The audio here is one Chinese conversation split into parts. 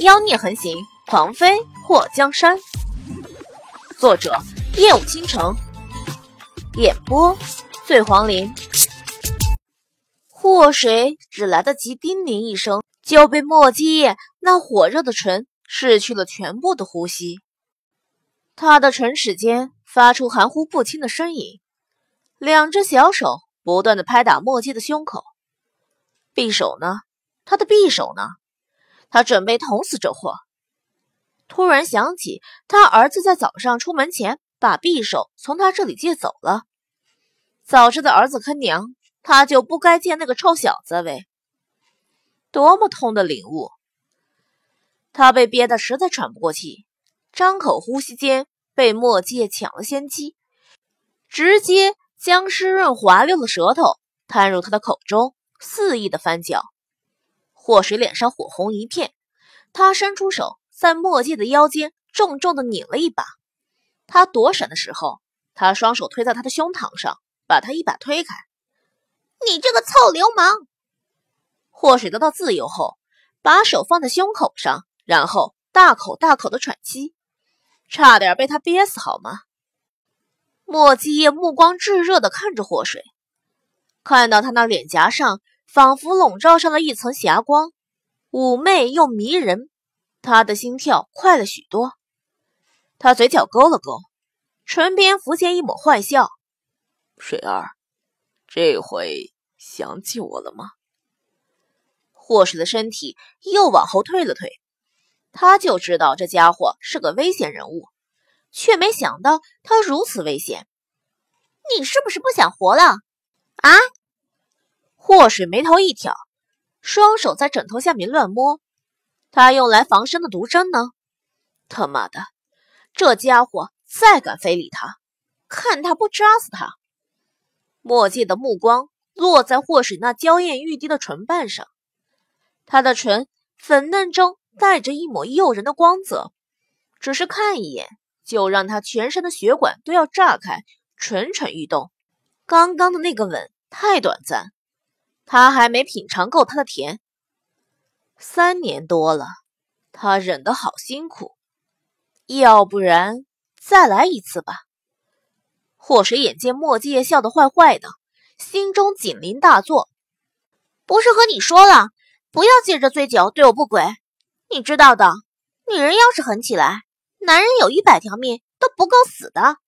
妖孽横行，狂妃祸江山。作者：夜舞倾城，演播：醉黄林。祸水只来得及叮咛一声，就被莫基叶那火热的唇失去了全部的呼吸。他的唇齿间发出含糊不清的呻吟，两只小手不断的拍打莫基的胸口。匕首呢？他的匕首呢？他准备捅死这货。突然想起，他儿子在早上出门前把匕首从他这里借走了。早知道儿子坑娘，他就不该见那个臭小子喂！多么痛的领悟！他被憋得实在喘不过气，张口呼吸间被墨界抢了先机，直接将湿润滑溜的舌头探入他的口中，肆意的翻搅。祸水脸上火红一片，他伸出手，在墨界的腰间重重的拧了一把。他躲闪的时候，他双手推在他的胸膛上，把他一把推开。你这个臭流氓！祸水得到自由后，把手放在胸口上，然后大口大口的喘气，差点被他憋死，好吗？莫继业目光炙热的看着祸水，看到他那脸颊上。仿佛笼罩上了一层霞光，妩媚又迷人。他的心跳快了许多。他嘴角勾了勾，唇边浮现一抹坏笑：“水儿，这回想起我了吗？”霍水的身体又往后退了退。他就知道这家伙是个危险人物，却没想到他如此危险。你是不是不想活了？啊？祸水眉头一挑，双手在枕头下面乱摸。他用来防身的毒针呢？他妈的，这家伙再敢非礼他，看他不扎死他！墨迹的目光落在祸水那娇艳欲滴的唇瓣上，他的唇粉嫩中带着一抹诱人的光泽，只是看一眼就让他全身的血管都要炸开，蠢蠢欲动。刚刚的那个吻太短暂。他还没品尝够他的甜，三年多了，他忍得好辛苦，要不然再来一次吧。祸水眼见墨迹笑得坏坏的，心中警铃大作。不是和你说了，不要借着醉酒对我不轨？你知道的，女人要是狠起来，男人有一百条命都不够死的。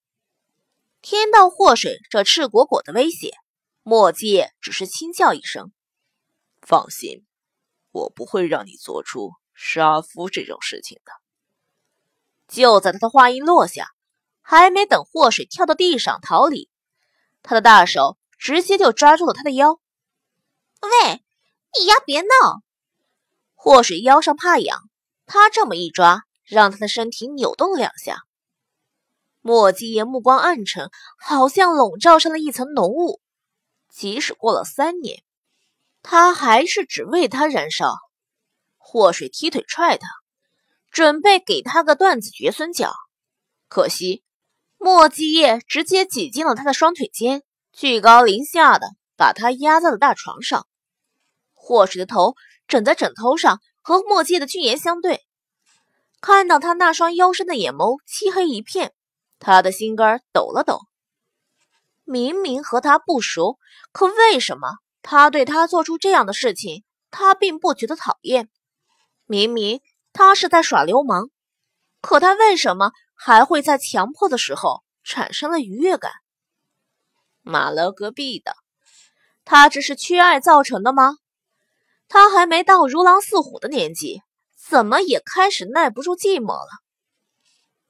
听到祸水这赤果果的威胁。墨界只是轻笑一声：“放心，我不会让你做出杀夫这种事情的。”就在他的话音落下，还没等祸水跳到地上逃离，他的大手直接就抓住了他的腰。“喂，你丫别闹！”祸水腰上怕痒，他这么一抓，让他的身体扭动了两下。墨继业目光暗沉，好像笼罩上了一层浓雾。即使过了三年，他还是只为他燃烧。祸水踢腿踹他，准备给他个断子绝孙脚。可惜莫继业直接挤进了他的双腿间，居高临下的把他压在了大床上。祸水的头枕在枕头上，和莫继业的俊颜相对。看到他那双幽深的眼眸，漆黑一片，他的心肝抖了抖。明明和他不熟，可为什么他对他做出这样的事情，他并不觉得讨厌？明明他是在耍流氓，可他为什么还会在强迫的时候产生了愉悦感？马勒隔壁的，他这是缺爱造成的吗？他还没到如狼似虎的年纪，怎么也开始耐不住寂寞了？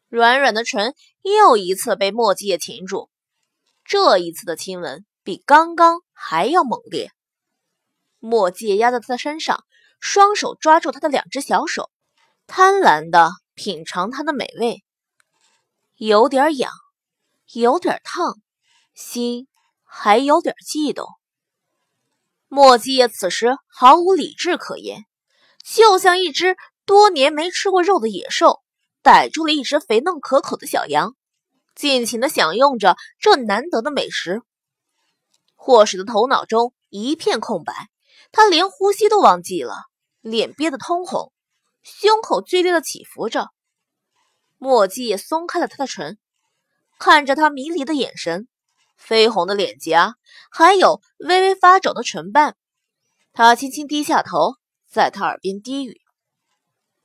软软的唇又一次被墨迹擒住。这一次的亲吻比刚刚还要猛烈，墨迹压在他的身上，双手抓住他的两只小手，贪婪的品尝他的美味，有点痒，有点烫，心还有点悸动。墨迹叶此时毫无理智可言，就像一只多年没吃过肉的野兽，逮住了一只肥嫩可口的小羊。尽情的享用着这难得的美食，霍使的头脑中一片空白，他连呼吸都忘记了，脸憋得通红，胸口剧烈的起伏着。墨迹也松开了他的唇，看着他迷离的眼神，绯红的脸颊，还有微微发肿的唇瓣，他轻轻低下头，在他耳边低语：“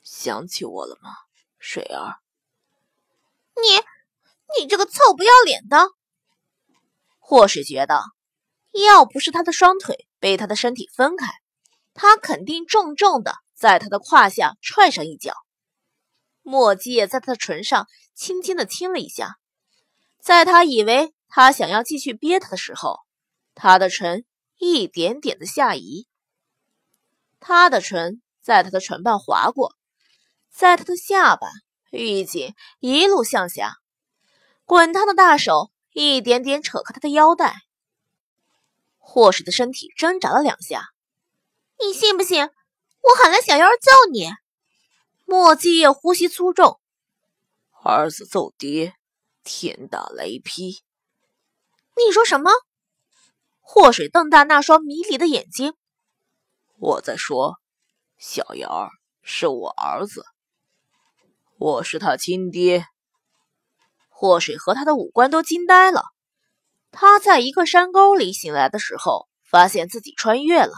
想起我了吗，水儿？”你，你这个臭不要脸的！或是觉得，要不是他的双腿被他的身体分开，他肯定重重的在他的胯下踹上一脚。墨迹也在他的唇上轻轻的亲了一下，在他以为他想要继续憋他的时候，他的唇一点点的下移，他的唇在他的唇瓣划过，在他的下巴预警一路向下，滚烫的大手一点点扯开他的腰带，霍氏的身体挣扎了两下，你信不信我喊来小妖揍你？墨迹也呼吸粗重，儿子揍爹，天打雷劈！你说什么？祸水瞪大那双迷离的眼睛。我在说，小妖儿是我儿子，我是他亲爹。祸水和他的五官都惊呆了。他在一个山沟里醒来的时候，发现自己穿越了，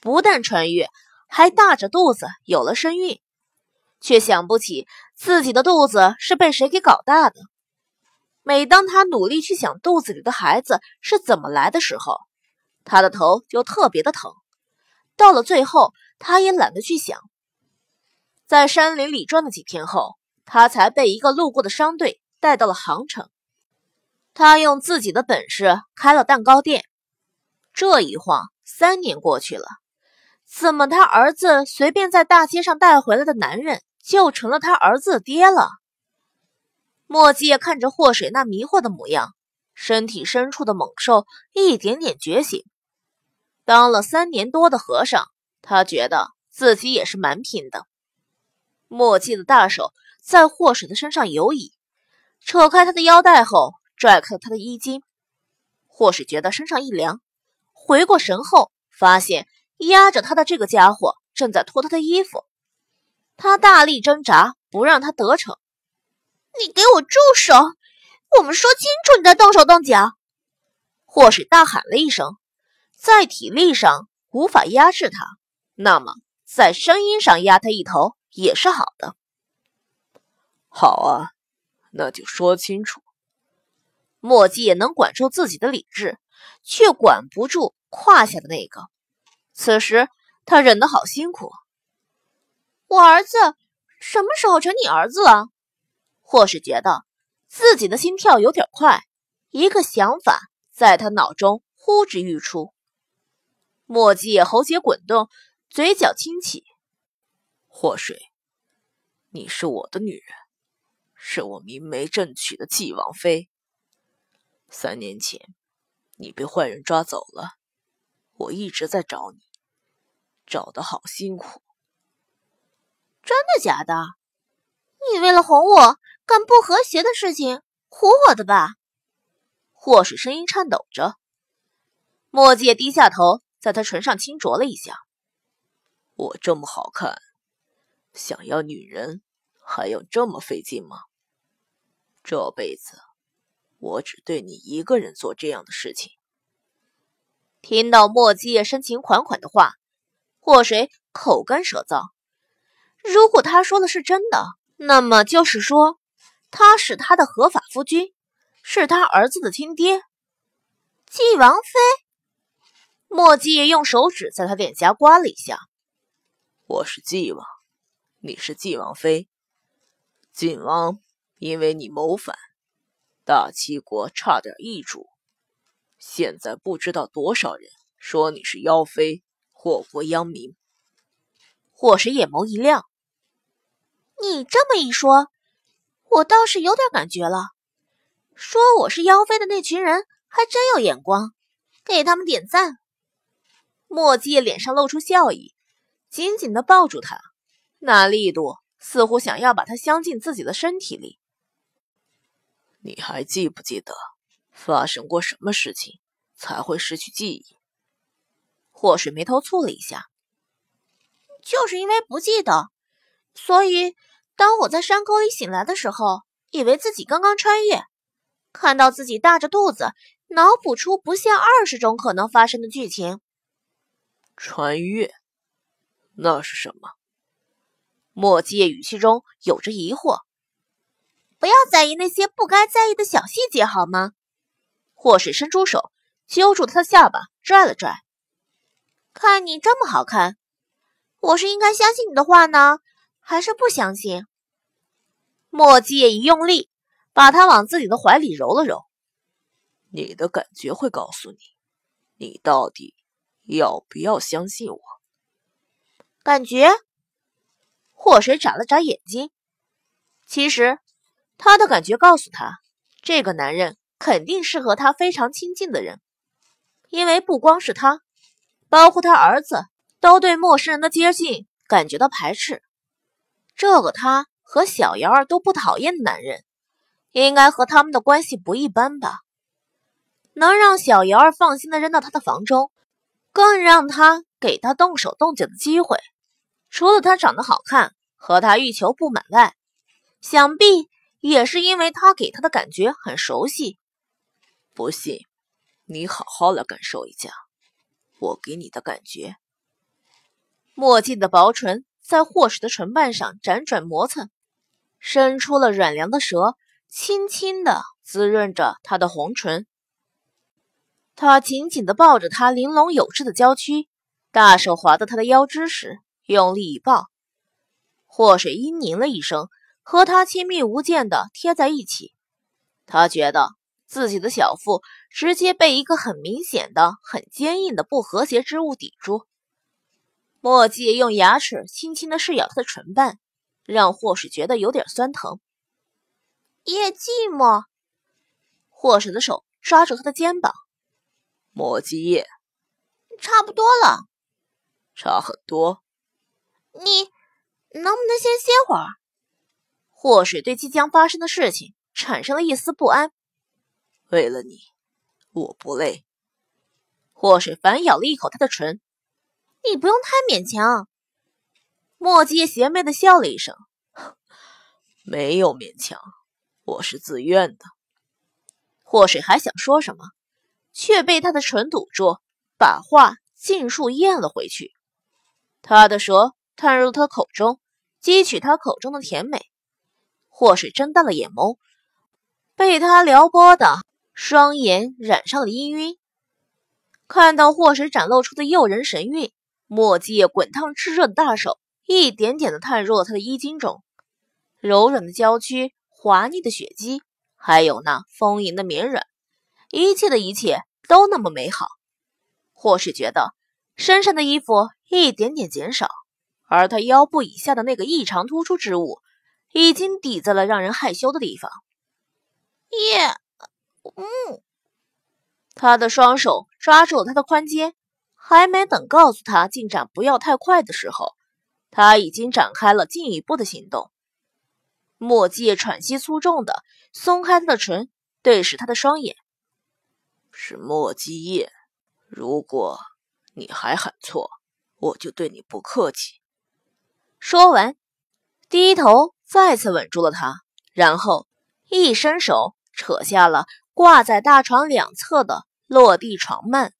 不但穿越，还大着肚子有了身孕。却想不起自己的肚子是被谁给搞大的。每当他努力去想肚子里的孩子是怎么来的时候，他的头就特别的疼。到了最后，他也懒得去想。在山林里转了几天后，他才被一个路过的商队带到了杭城。他用自己的本事开了蛋糕店。这一晃，三年过去了，怎么他儿子随便在大街上带回来的男人？就成了他儿子的爹了。墨迹也看着祸水那迷惑的模样，身体深处的猛兽一点点觉醒。当了三年多的和尚，他觉得自己也是蛮拼的。墨迹的大手在祸水的身上游移，扯开他的腰带后，拽开了他的衣襟。祸水觉得身上一凉，回过神后，发现压着他的这个家伙正在脱他的衣服。他大力挣扎，不让他得逞。你给我住手！我们说清楚，你再动手动脚。祸水大喊了一声，在体力上无法压制他，那么在声音上压他一头也是好的。好啊，那就说清楚。墨迹也能管住自己的理智，却管不住胯下的那个。此时他忍得好辛苦。我儿子什么时候成你儿子了？或是觉得自己的心跳有点快，一个想法在他脑中呼之欲出。墨迹也喉结滚动，嘴角轻启。祸水，你是我的女人，是我明媒正娶的继王妃。三年前，你被坏人抓走了，我一直在找你，找的好辛苦。真的假的？你为了哄我干不和谐的事情，唬我的吧？祸水声音颤抖着，墨迹低下头，在他唇上轻啄了一下。我这么好看，想要女人还用这么费劲吗？这辈子我只对你一个人做这样的事情。听到墨迹深情款款的话，祸水口干舌燥。如果他说的是真的，那么就是说他是他的合法夫君，是他儿子的亲爹，继王妃。墨迹用手指在他脸颊刮了一下。我是继王，你是继王妃。晋王因为你谋反，大齐国差点易主，现在不知道多少人说你是妖妃，祸国殃民。火神眼眸一亮。你这么一说，我倒是有点感觉了。说我是妖妃的那群人还真有眼光，给他们点赞。墨迹脸上露出笑意，紧紧的抱住他，那力度似乎想要把他镶进自己的身体里。你还记不记得发生过什么事情才会失去记忆？祸水眉头蹙了一下，就是因为不记得。所以当我在山沟里醒来的时候，以为自己刚刚穿越，看到自己大着肚子，脑补出不下二十种可能发生的剧情。穿越？那是什么？莫基叶语气中有着疑惑。不要在意那些不该在意的小细节，好吗？祸水伸出手揪住他的下巴，拽了拽。看你这么好看，我是应该相信你的话呢，还是不相信？莫基叶一用力，把他往自己的怀里揉了揉。你的感觉会告诉你，你到底要不要相信我？感觉？祸水眨了眨眼睛。其实。他的感觉告诉他，这个男人肯定是和他非常亲近的人，因为不光是他，包括他儿子都对陌生人的接近感觉到排斥。这个他和小瑶儿都不讨厌的男人，应该和他们的关系不一般吧？能让小瑶儿放心的扔到他的房中，更让他给他动手动脚的机会。除了他长得好看和他欲求不满外，想必。也是因为他给他的感觉很熟悉。不信，你好好来感受一下我给你的感觉。墨迹的薄唇在霍氏的唇瓣上辗转磨蹭，伸出了软凉的舌，轻轻的滋润着他的红唇。他紧紧的抱着她玲珑有致的娇躯，大手划到她的腰肢时，用力一抱。霍水嘤咛了一声。和他亲密无间的贴在一起，他觉得自己的小腹直接被一个很明显的、很坚硬的不和谐之物抵住。墨迹用牙齿轻轻的试咬他的唇瓣，让霍水觉得有点酸疼。叶寂寞，霍水的手抓住他的肩膀。墨迹叶，差不多了，差很多。你能不能先歇会儿？祸水对即将发生的事情产生了一丝不安。为了你，我不累。祸水反咬了一口他的唇。你不用太勉强。莫迹邪魅的笑了一声。没有勉强，我是自愿的。祸水还想说什么，却被他的唇堵住，把话尽数咽了回去。他的舌探入他口中，汲取他口中的甜美。祸水睁大了眼眸，被他撩拨的双眼染上了氤氲。看到祸水展露出的诱人神韵，墨迹滚烫炽热的大手一点点的探入了他的衣襟中，柔软的娇躯、滑腻的血肌，还有那丰盈的绵软，一切的一切都那么美好。祸水觉得身上的衣服一点点减少，而他腰部以下的那个异常突出之物。已经抵在了让人害羞的地方。耶，嗯，他的双手抓住了他的宽肩，还没等告诉他进展不要太快的时候，他已经展开了进一步的行动。墨迹喘息粗重的松开他的唇，对视他的双眼。是墨迹叶，如果你还喊错，我就对你不客气。说完，低头。再次稳住了他，然后一伸手扯下了挂在大床两侧的落地床幔。